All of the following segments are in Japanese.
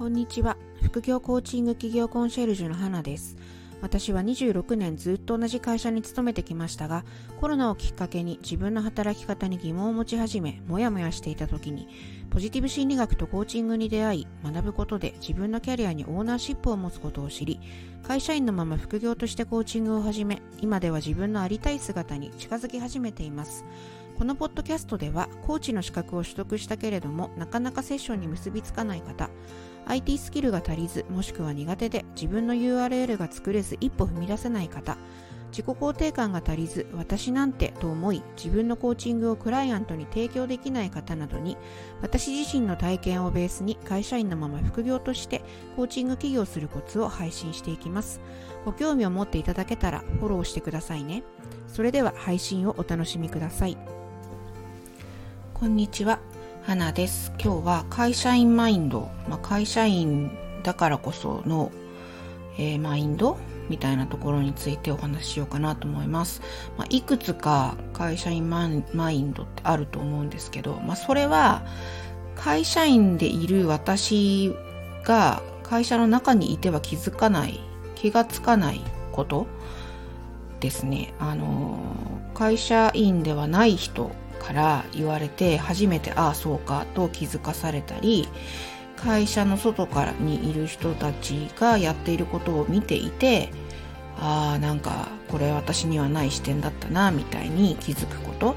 こんにちは。副業コーチング企業コンシェルジュの花です。私は26年ずっと同じ会社に勤めてきましたが、コロナをきっかけに自分の働き方に疑問を持ち始め、もやもやしていた時に、ポジティブ心理学とコーチングに出会い、学ぶことで自分のキャリアにオーナーシップを持つことを知り、会社員のまま副業としてコーチングを始め、今では自分のありたい姿に近づき始めています。このポッドキャストでは、コーチの資格を取得したけれども、なかなかセッションに結びつかない方、IT スキルが足りずもしくは苦手で自分の URL が作れず一歩踏み出せない方。自己肯定感が足りず私なんてと思い自分のコーチングをクライアントに提供できない方などに私自身の体験をベースに会社員のまま副業としてコーチング起業するコツを配信していきます。ご興味を持っていただけたらフォローしてくださいね。それでは配信をお楽しみください。こんにちは。花です。今日は会社員マインド、まあ、会社員だからこその、えー、マインドみたいなところについてお話ししようかなと思います。まあ、いくつか会社員マインドってあると思うんですけど、まあ、それは会社員でいる私が会社の中にいては気づかない、気がつかないことですね。あの、会社員ではない人から言われて初めてああそうかと気づかされたり会社の外からにいる人たちがやっていることを見ていてああなんかこれ私にはない視点だったなみたいに気づくこと。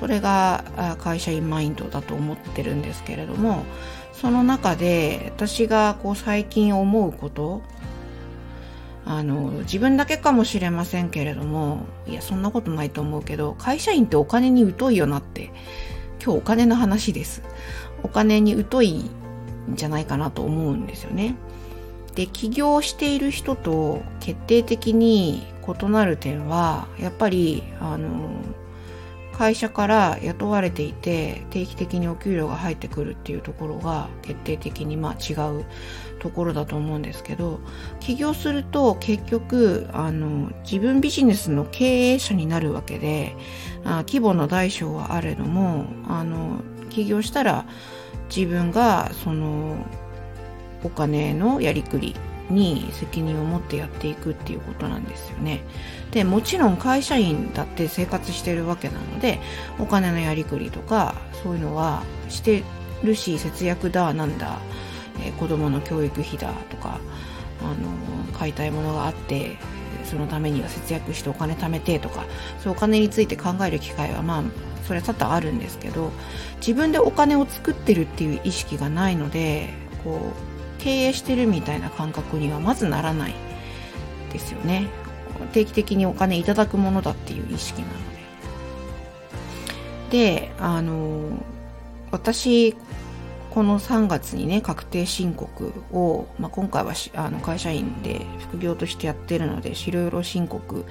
それが会社員マインドだと思ってるんですけれどもその中で私がこう最近思うことあの、自分だけかもしれませんけれども、いや、そんなことないと思うけど、会社員ってお金に疎いよなって、今日お金の話です。お金に疎いんじゃないかなと思うんですよね。で、起業している人と決定的に異なる点は、やっぱり、あの、会社から雇われていて定期的にお給料が入ってくるっていうところが決定的にまあ違うところだと思うんですけど起業すると結局あの自分ビジネスの経営者になるわけであ規模の大小はあれどもあの起業したら自分がそのお金のやりくりに責任を持ってやっていくっていうことなんですよね。で、もちろん会社員だって生活してるわけなので、お金のやりくりとか、そういうのはしてるし、節約だ、なんだ、えー、子供の教育費だとか、あの、買いたいものがあって、そのためには節約してお金貯めてとか、そうお金について考える機会はまあ、それは多々あるんですけど、自分でお金を作ってるっていう意識がないので、こう、経営してるみたいな感覚にはまずならないですよね。定期的にお金いただくものだっていう意識なので。であの私この3月にね確定申告を、まあ、今回はあの会社員で副業としてやってるので白色申告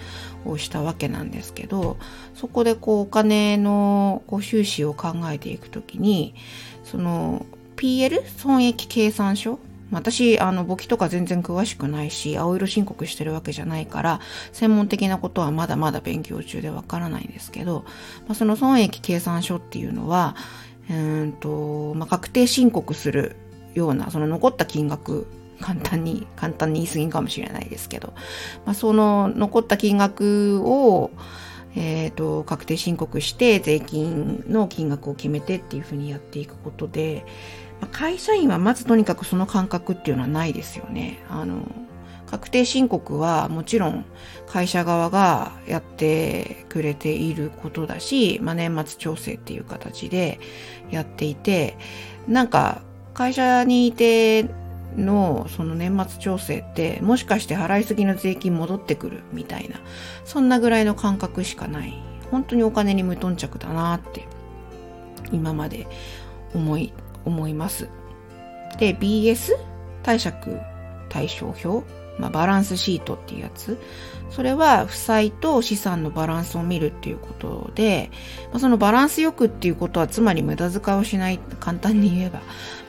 をしたわけなんですけどそこでこうお金のこう収支を考えていくときにその PL 損益計算書私、あの、簿記とか全然詳しくないし、青色申告してるわけじゃないから、専門的なことはまだまだ勉強中でわからないんですけど、まあ、その損益計算書っていうのは、うんと、まあ、確定申告するような、その残った金額、簡単に、簡単に言い過ぎかもしれないですけど、まあ、その残った金額を、え、ー、と、確定申告して税金の金額を決めてっていうふうにやっていくことで、まあ会社員はまずとにかくその感覚っていうのはないですよね。あの、確定申告はもちろん会社側がやってくれていることだし、まあ、年末調整っていう形でやっていて、なんか会社にいてのその年末調整ってもしかして払いすぎの税金戻ってくるみたいな、そんなぐらいの感覚しかない。本当にお金に無頓着だなって今まで思い思います。で、BS 貸借対照表、まあ、バランスシートっていうやつ。それは負債と資産のバランスを見るっていうことで、まあ、そのバランスよくっていうことはつまり無駄遣いをしない、簡単に言えば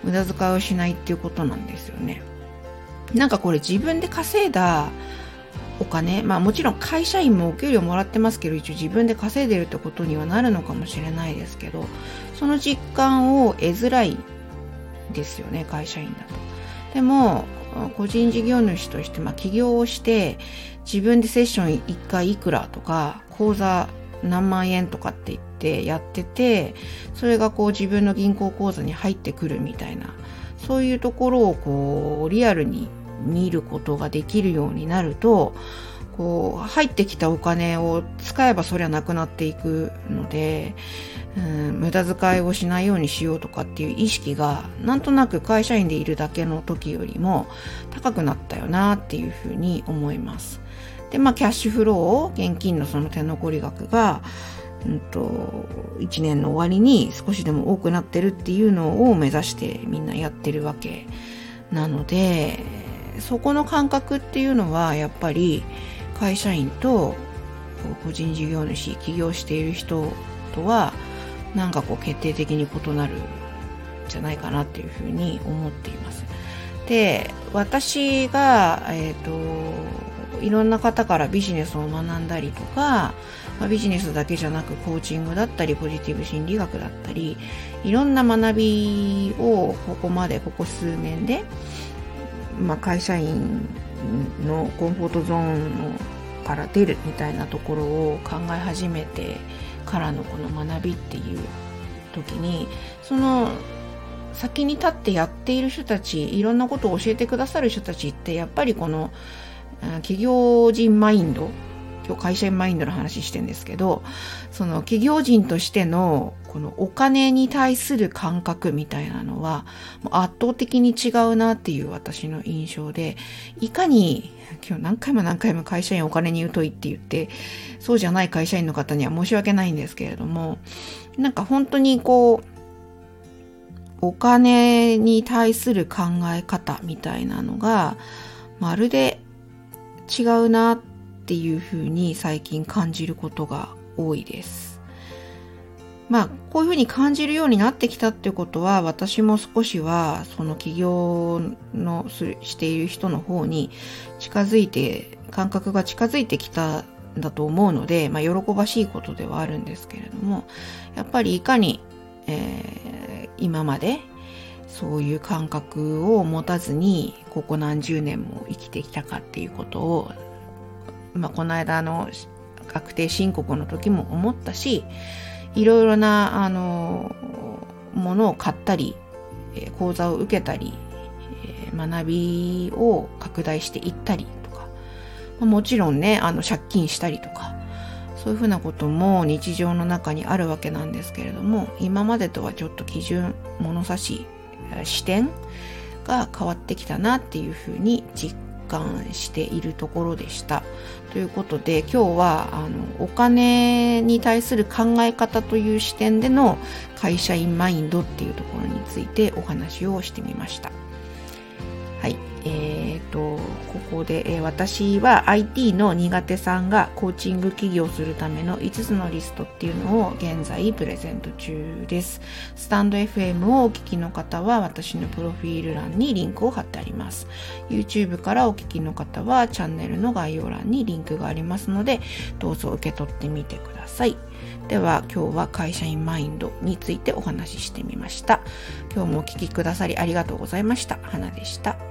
無駄遣いをしないっていうことなんですよね。なんかこれ自分で稼いだお金、まあもちろん会社員もお給料もらってますけど、一応自分で稼いでるってことにはなるのかもしれないですけど、その実感を得づらいですよね、会社員だと。でも個人事業主として、まあ、起業をして自分でセッション1回いくらとか口座何万円とかって言ってやっててそれがこう自分の銀行口座に入ってくるみたいなそういうところをこうリアルに見ることができるようになるとこう入ってきたお金を使えばそりゃなくなっていくので、うん、無駄遣いをしないようにしようとかっていう意識がなんとなく会社員でいるだけの時よりも高くなったよなっていうふうに思います。でまあキャッシュフローを現金のその手残り額がうんと、1年の終わりに少しでも多くなってるっていうのを目指してみんなやってるわけなのでそこの感覚っていうのはやっぱり会社員と個人事業主起業している人とはなんかこう決定的に異なるんじゃないかなっていうふうに思っています。で私が、えーと、いろんな方からビジネスを学んだりとか、まあ、ビジネスだけじゃなくコーチングだったりポジティブ心理学だったりいろんな学びをここまでここ数年で、まあ、会社員のコンフォートゾーンから出るみたいなところを考え始めてからのこの学びっていう時にその先に立ってやっている人たちいろんなことを教えてくださる人たちってやっぱりこの企業人マインド今日会社員マインドの話してんですけどその企業人としてのこのお金に対する感覚みたいなのは圧倒的に違うなっていう私の印象でいかに今日何回も何回も会社員お金に疎いって言ってそうじゃない会社員の方には申し訳ないんですけれどもなんか本当にこうお金に対する考え方みたいなのがまるで違うなっていうふうに最近感じることが多いです。まあ、こういうふうに感じるようになってきたっていうことは、私も少しは、その起業のしている人の方に近づいて、感覚が近づいてきたんだと思うので、まあ、喜ばしいことではあるんですけれども、やっぱりいかに、えー、今までそういう感覚を持たずに、ここ何十年も生きてきたかっていうことを、まあ、この間の確定申告の時も思ったし、いろいろな、あの、ものを買ったり、講座を受けたり、学びを拡大していったりとか、もちろんね、あの、借金したりとか、そういうふうなことも日常の中にあるわけなんですけれども、今までとはちょっと基準、物差し、視点が変わってきたなっていうふうに実感しているところでした。ということで今日はあのお金に対する考え方という視点での会社員マインドっていうところについてお話をしてみました。ここで、え、私は IT の苦手さんがコーチング起業するための5つのリストっていうのを現在プレゼント中です。スタンド FM をお聞きの方は私のプロフィール欄にリンクを貼ってあります。YouTube からお聞きの方はチャンネルの概要欄にリンクがありますので、どうぞ受け取ってみてください。では今日は会社員マインドについてお話ししてみました。今日もお聴きくださりありがとうございました。花でした。